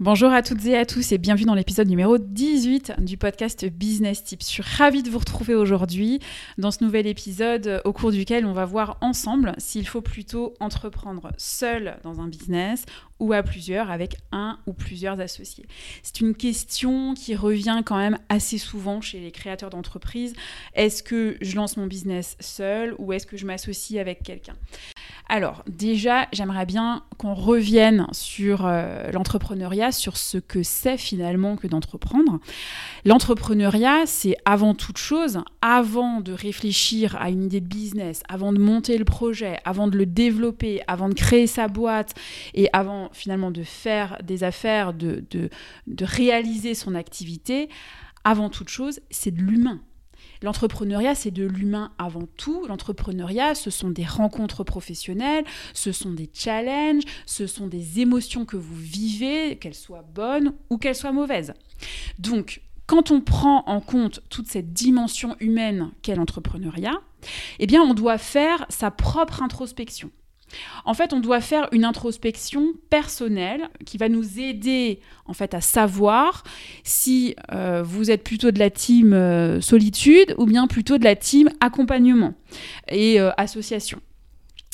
Bonjour à toutes et à tous et bienvenue dans l'épisode numéro 18 du podcast Business Tips. Je suis ravie de vous retrouver aujourd'hui dans ce nouvel épisode au cours duquel on va voir ensemble s'il faut plutôt entreprendre seul dans un business ou à plusieurs avec un ou plusieurs associés. C'est une question qui revient quand même assez souvent chez les créateurs d'entreprises. Est-ce que je lance mon business seul ou est-ce que je m'associe avec quelqu'un? Alors, déjà, j'aimerais bien qu'on revienne sur euh, l'entrepreneuriat, sur ce que c'est finalement que d'entreprendre. L'entrepreneuriat, c'est avant toute chose, avant de réfléchir à une idée de business, avant de monter le projet, avant de le développer, avant de créer sa boîte et avant finalement de faire des affaires, de, de réaliser son activité, avant toute chose, c'est de l'humain. L'entrepreneuriat, c'est de l'humain avant tout. L'entrepreneuriat, ce sont des rencontres professionnelles, ce sont des challenges, ce sont des émotions que vous vivez, qu'elles soient bonnes ou qu'elles soient mauvaises. Donc, quand on prend en compte toute cette dimension humaine qu'est l'entrepreneuriat, eh bien, on doit faire sa propre introspection. En fait, on doit faire une introspection personnelle qui va nous aider en fait à savoir si euh, vous êtes plutôt de la team euh, solitude ou bien plutôt de la team accompagnement et euh, association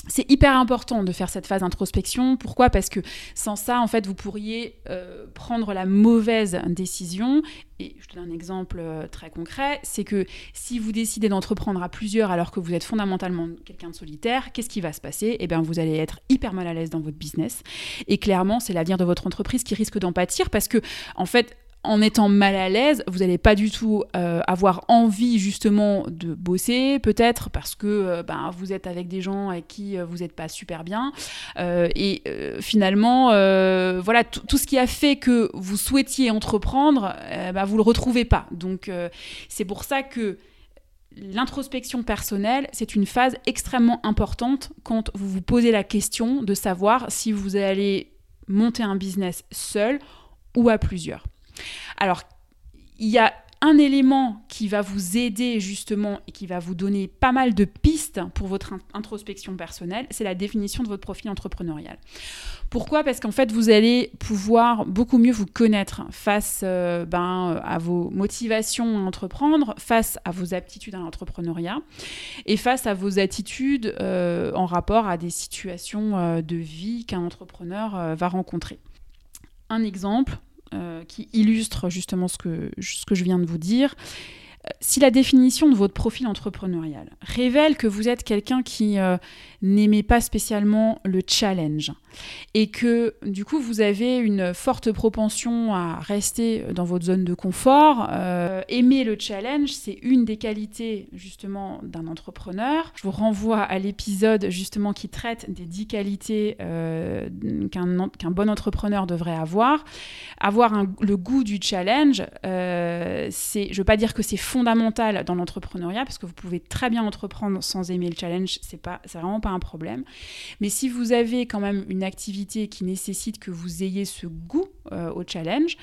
c'est hyper important de faire cette phase d'introspection. Pourquoi? Parce que sans ça, en fait, vous pourriez euh, prendre la mauvaise décision. Et je te donne un exemple euh, très concret, c'est que si vous décidez d'entreprendre à plusieurs alors que vous êtes fondamentalement quelqu'un de solitaire, qu'est-ce qui va se passer? Eh bien, vous allez être hyper mal à l'aise dans votre business. Et clairement, c'est l'avenir de votre entreprise qui risque d'en pâtir parce que, en fait, en étant mal à l'aise, vous n'allez pas du tout euh, avoir envie justement de bosser, peut-être parce que euh, ben, vous êtes avec des gens avec qui euh, vous n'êtes pas super bien. et finalement, voilà, tout ce qui a fait que vous souhaitiez entreprendre, ben, vous ne le retrouvez pas. Donc c'est pour ça que l'introspection personnelle, c'est une phase extrêmement importante quand vous vous posez la question de savoir si vous allez monter un business seul ou à plusieurs. Alors, il y a un élément qui va vous aider justement et qui va vous donner pas mal de pistes pour votre introspection personnelle, c'est la définition de votre profil entrepreneurial. Pourquoi? Parce qu'en fait, vous allez pouvoir beaucoup mieux vous connaître face euh, ben, à vos motivations à entreprendre, face à vos aptitudes à l'entrepreneuriat et face à vos attitudes euh, en rapport à des situations euh, de vie qu'un entrepreneur va rencontrer. Un exemple, euh, qui illustre justement ce que, ce que je viens de vous dire. Si la définition de votre profil entrepreneurial révèle que vous êtes quelqu'un qui euh, n'aimait pas spécialement le challenge et que du coup vous avez une forte propension à rester dans votre zone de confort, euh, aimer le challenge, c'est une des qualités justement d'un entrepreneur. Je vous renvoie à l'épisode justement qui traite des 10 qualités euh, qu'un bon entrepreneur devrait avoir. Avoir le goût du challenge, euh, c'est, je ne veux pas dire que c'est fondamental dans l'entrepreneuriat parce que vous pouvez très bien entreprendre sans aimer le challenge, c'est pas, c'est vraiment pas un problème. Mais si vous avez quand même une activité qui nécessite que vous ayez ce goût euh, au challenge,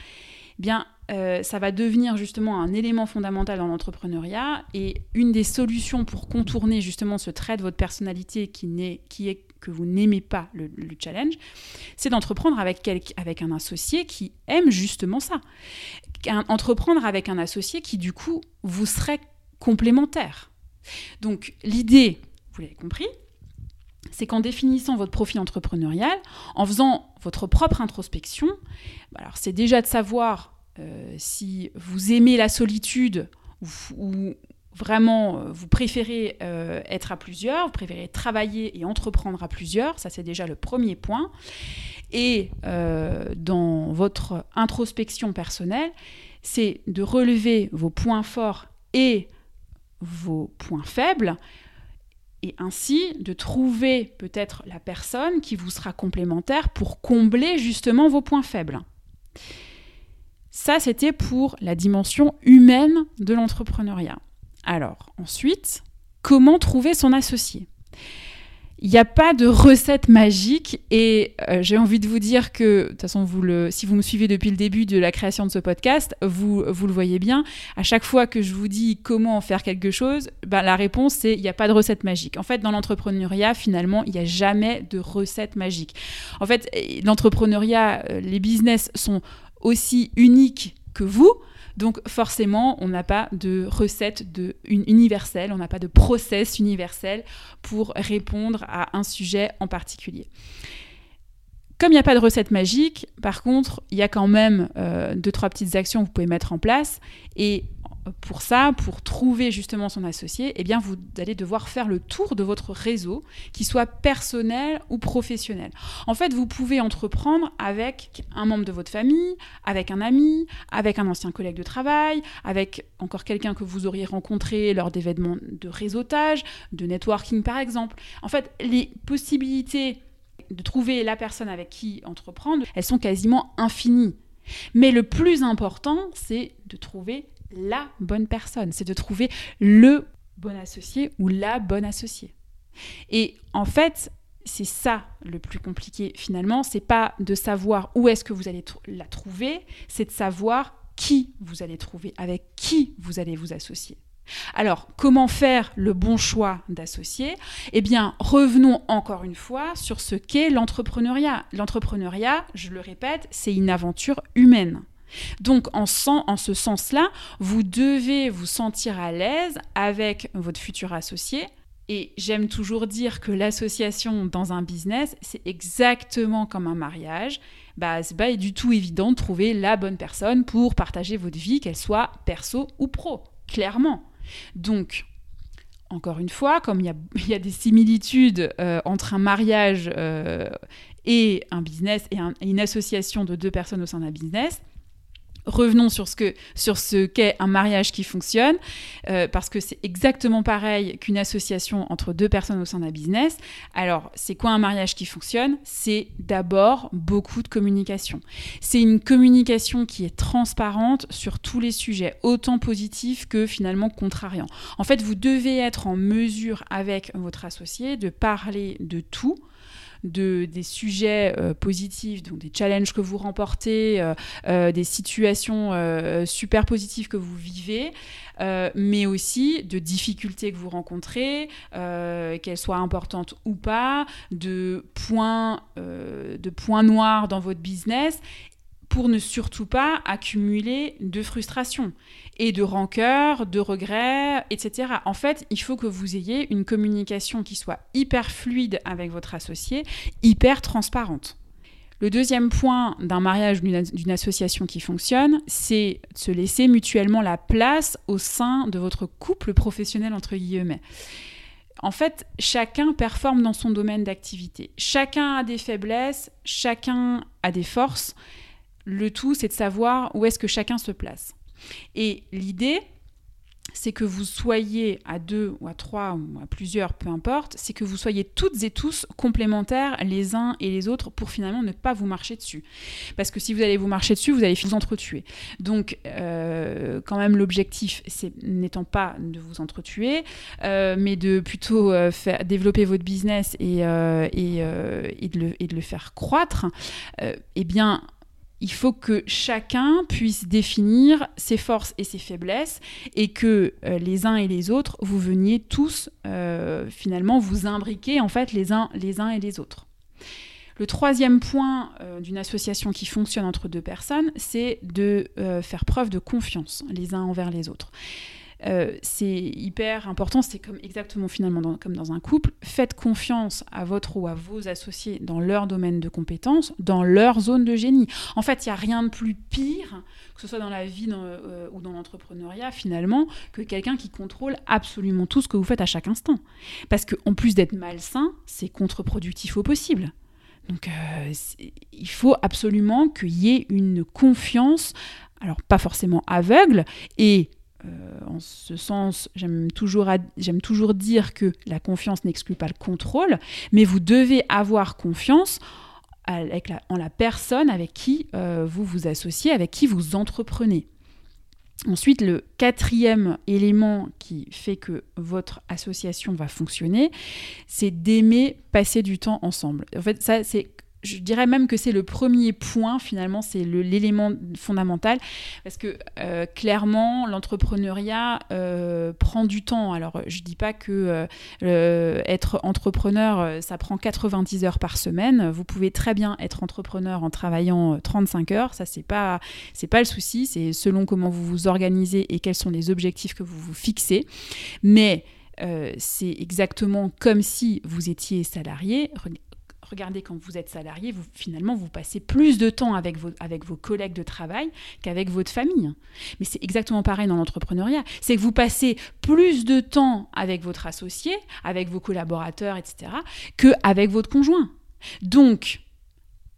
eh bien, euh, ça va devenir justement un élément fondamental dans l'entrepreneuriat. Et une des solutions pour contourner justement ce trait de votre personnalité qui, qui est que vous n'aimez pas le, challenge, c'est d'entreprendre avec, avec un associé qui aime justement ça. Entreprendre avec un associé qui, du coup, vous serait complémentaire. Donc, l'idée, vous l'avez compris, c'est qu'en définissant votre profil entrepreneurial, en faisant votre propre introspection, bah c'est déjà de savoir euh, si vous aimez la solitude ou, vraiment euh, vous préférez euh, être à plusieurs, vous préférez travailler et entreprendre à plusieurs, ça c'est déjà le premier point. Et dans votre introspection personnelle, c'est de relever vos points forts et vos points faibles et ainsi de trouver peut-être la personne qui vous sera complémentaire pour combler justement vos points faibles. Ça, c'était pour la dimension humaine de l'entrepreneuriat. Alors, ensuite, comment trouver son associé? Il n'y a pas de recette magique et euh, j'ai envie de vous dire que, de toute façon, si vous me suivez depuis le début de la création de ce podcast, vous, vous le voyez bien, à chaque fois que je vous dis comment faire quelque chose, ben, la réponse c'est il n'y a pas de recette magique. En fait, dans l'entrepreneuriat, finalement, il n'y a jamais de recette magique. En fait, l'entrepreneuriat, euh, les business sont aussi uniques que vous. Donc forcément, on n'a pas de recette de, universelle, on n'a pas de process universel pour répondre à un sujet en particulier. Comme il n'y a pas de recette magique, par contre, il y a quand même euh, deux, trois petites actions que vous pouvez mettre en place. Et pour ça, pour trouver justement son associé, eh bien vous allez devoir faire le tour de votre réseau, qu'il soit personnel ou professionnel. En fait, vous pouvez entreprendre avec un membre de votre famille, avec un ami, avec un ancien collègue de travail, avec encore quelqu'un que vous auriez rencontré lors d'événements de réseautage, de networking par exemple. En fait, les possibilités de trouver la personne avec qui entreprendre, elles sont quasiment infinies. Mais le plus important, c'est de trouver la bonne personne, c'est de trouver le bon associé ou la bonne associée. Et en fait, c'est ça le plus compliqué finalement, c'est pas de savoir où est-ce que vous allez la trouver, c'est de savoir qui vous allez trouver, avec qui vous allez vous associer. Alors, comment faire le bon choix d'associer Eh bien, revenons encore une fois sur ce qu'est l'entrepreneuriat. L'entrepreneuriat, je le répète, c'est une aventure humaine. Donc en, ce sens-là, vous devez vous sentir à l'aise avec votre futur associé. Et j'aime toujours dire que l'association dans un business, c'est exactement comme un mariage. Bah, c'est pas du tout évident de trouver la bonne personne pour partager votre vie, qu'elle soit perso ou pro, clairement. Donc, encore une fois, comme il y a, des similitudes euh, entre un mariage euh, et un business et une association de deux personnes au sein d'un business, revenons sur ce que qu'est un mariage qui fonctionne, euh, parce que c'est exactement pareil qu'une association entre deux personnes au sein d'un business. Alors, c'est quoi un mariage qui fonctionne? C'est d'abord beaucoup de communication. C'est une communication qui est transparente sur tous les sujets, autant positifs que finalement contrariants. En fait, vous devez être en mesure avec votre associé de parler de tout de, des sujets euh, positifs, donc des challenges que vous remportez, euh, euh, des situations super positives que vous vivez, mais aussi de difficultés que vous rencontrez, qu'elles soient importantes ou pas, de points, de points noirs dans votre business pour ne surtout pas accumuler de frustration et de rancœur, de regrets, etc. En fait, il faut que vous ayez une communication qui soit hyper fluide avec votre associé, hyper transparente. Le deuxième point d'un mariage d'une association qui fonctionne, c'est de se laisser mutuellement la place au sein de votre couple professionnel, entre guillemets. En fait, chacun performe dans son domaine d'activité. Chacun a des faiblesses, chacun a des forces. Le tout, c'est de savoir où est-ce que chacun se place. Et l'idée, c'est que vous soyez à deux ou à trois ou à plusieurs, peu importe, c'est que vous soyez toutes et tous complémentaires les uns et les autres pour finalement ne pas vous marcher dessus. Parce que si vous allez vous marcher dessus, vous allez vous entretuer. Donc, euh, quand même, l'objectif, c'est n'étant pas de vous entretuer, euh, mais de plutôt euh, faire, développer votre business et, de le, faire croître, eh bien, il faut que chacun puisse définir ses forces et ses faiblesses et que euh, les uns et les autres, vous veniez tous euh, finalement vous imbriquer en fait les uns, les uns et les autres. Le troisième point euh, d'une association qui fonctionne entre deux personnes, c'est de faire preuve de confiance les uns envers les autres. Euh, c'est hyper important, c'est comme exactement finalement comme dans un couple, faites confiance à votre ou à vos associés dans leur domaine de compétences, dans leur zone de génie. En fait, il n'y a rien de plus pire, que ce soit dans la vie euh, ou dans l'entrepreneuriat finalement, que quelqu'un qui contrôle absolument tout ce que vous faites à chaque instant. Parce qu'en plus d'être malsain, c'est contre-productif au possible. Donc euh, il faut absolument qu'il y ait une confiance, alors pas forcément aveugle, et en ce sens, j'aime toujours, toujours dire que la confiance n'exclut pas le contrôle, mais vous devez avoir confiance en la personne avec qui vous vous associez, avec qui vous entreprenez. Ensuite, le quatrième élément qui fait que votre association va fonctionner, c'est d'aimer passer du temps ensemble. En fait, ça, c'est je dirais même que c'est le premier point, finalement, c'est l'élément fondamental, parce que euh, clairement, l'entrepreneuriat euh, prend du temps. Alors, je ne dis pas que euh, être entrepreneur, ça prend 90 heures par semaine. Vous pouvez très bien être entrepreneur en travaillant 35 heures, ça, c'est pas, pas le souci, c'est selon comment vous vous organisez et quels sont les objectifs que vous vous fixez. Mais c'est exactement comme si vous étiez salarié regardez, quand vous êtes salarié, vous, finalement, vous passez plus de temps avec vos, avec vos collègues de travail qu'avec votre famille. Mais c'est exactement pareil dans l'entrepreneuriat. C'est que vous passez plus de temps avec votre associé, avec vos collaborateurs, etc., qu'avec votre conjoint. Donc,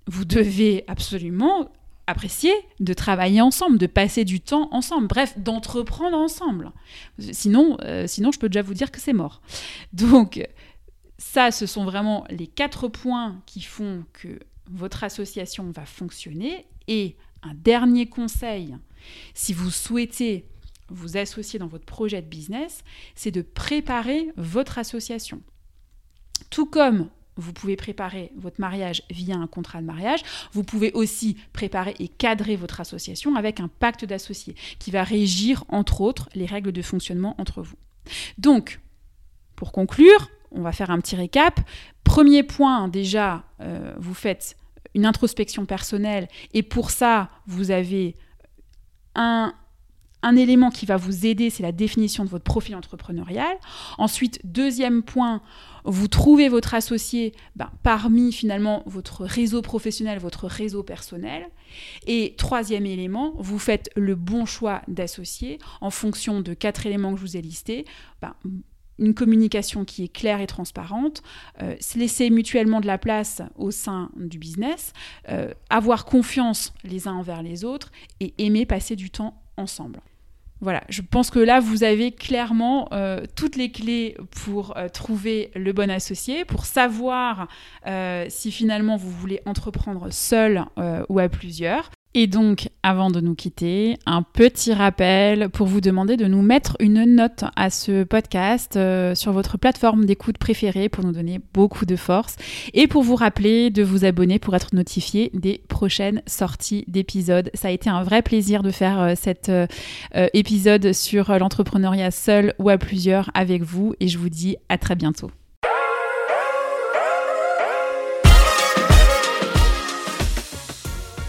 vous devez absolument apprécier de travailler ensemble, de passer du temps ensemble, bref, d'entreprendre ensemble. Sinon, euh, sinon, je peux déjà vous dire que c'est mort. Donc, ça, ce sont vraiment les quatre points qui font que votre association va fonctionner. Et un dernier conseil, si vous souhaitez vous associer dans votre projet de business, c'est de préparer votre association. Tout comme vous pouvez préparer votre mariage via un contrat de mariage, vous pouvez aussi préparer et cadrer votre association avec un pacte d'associés qui va régir, entre autres, les règles de fonctionnement entre vous. Donc, pour conclure, on va faire un petit récap. Premier point, déjà, euh, vous faites une introspection personnelle et pour ça, vous avez un, élément qui va vous aider, c'est la définition de votre profil entrepreneurial. Ensuite, deuxième point, vous trouvez votre associé ben, parmi finalement votre réseau professionnel, votre réseau personnel. Et troisième élément, vous faites le bon choix d'associé en fonction de quatre éléments que je vous ai listés. Ben, une communication qui est claire et transparente, euh, se laisser mutuellement de la place au sein du business, euh, avoir confiance les uns envers les autres et aimer passer du temps ensemble. Voilà, je pense que là, vous avez clairement euh, toutes les clés pour trouver le bon associé, pour savoir si finalement vous voulez entreprendre seul ou à plusieurs. Et donc, avant de nous quitter, un petit rappel pour vous demander de nous mettre une note à ce podcast euh, sur votre plateforme d'écoute préférée pour nous donner beaucoup de force et pour vous rappeler de vous abonner pour être notifié des prochaines sorties d'épisodes. Ça a été un vrai plaisir de faire euh, cet euh, épisode sur l'entrepreneuriat seul ou à plusieurs avec vous et je vous dis à très bientôt.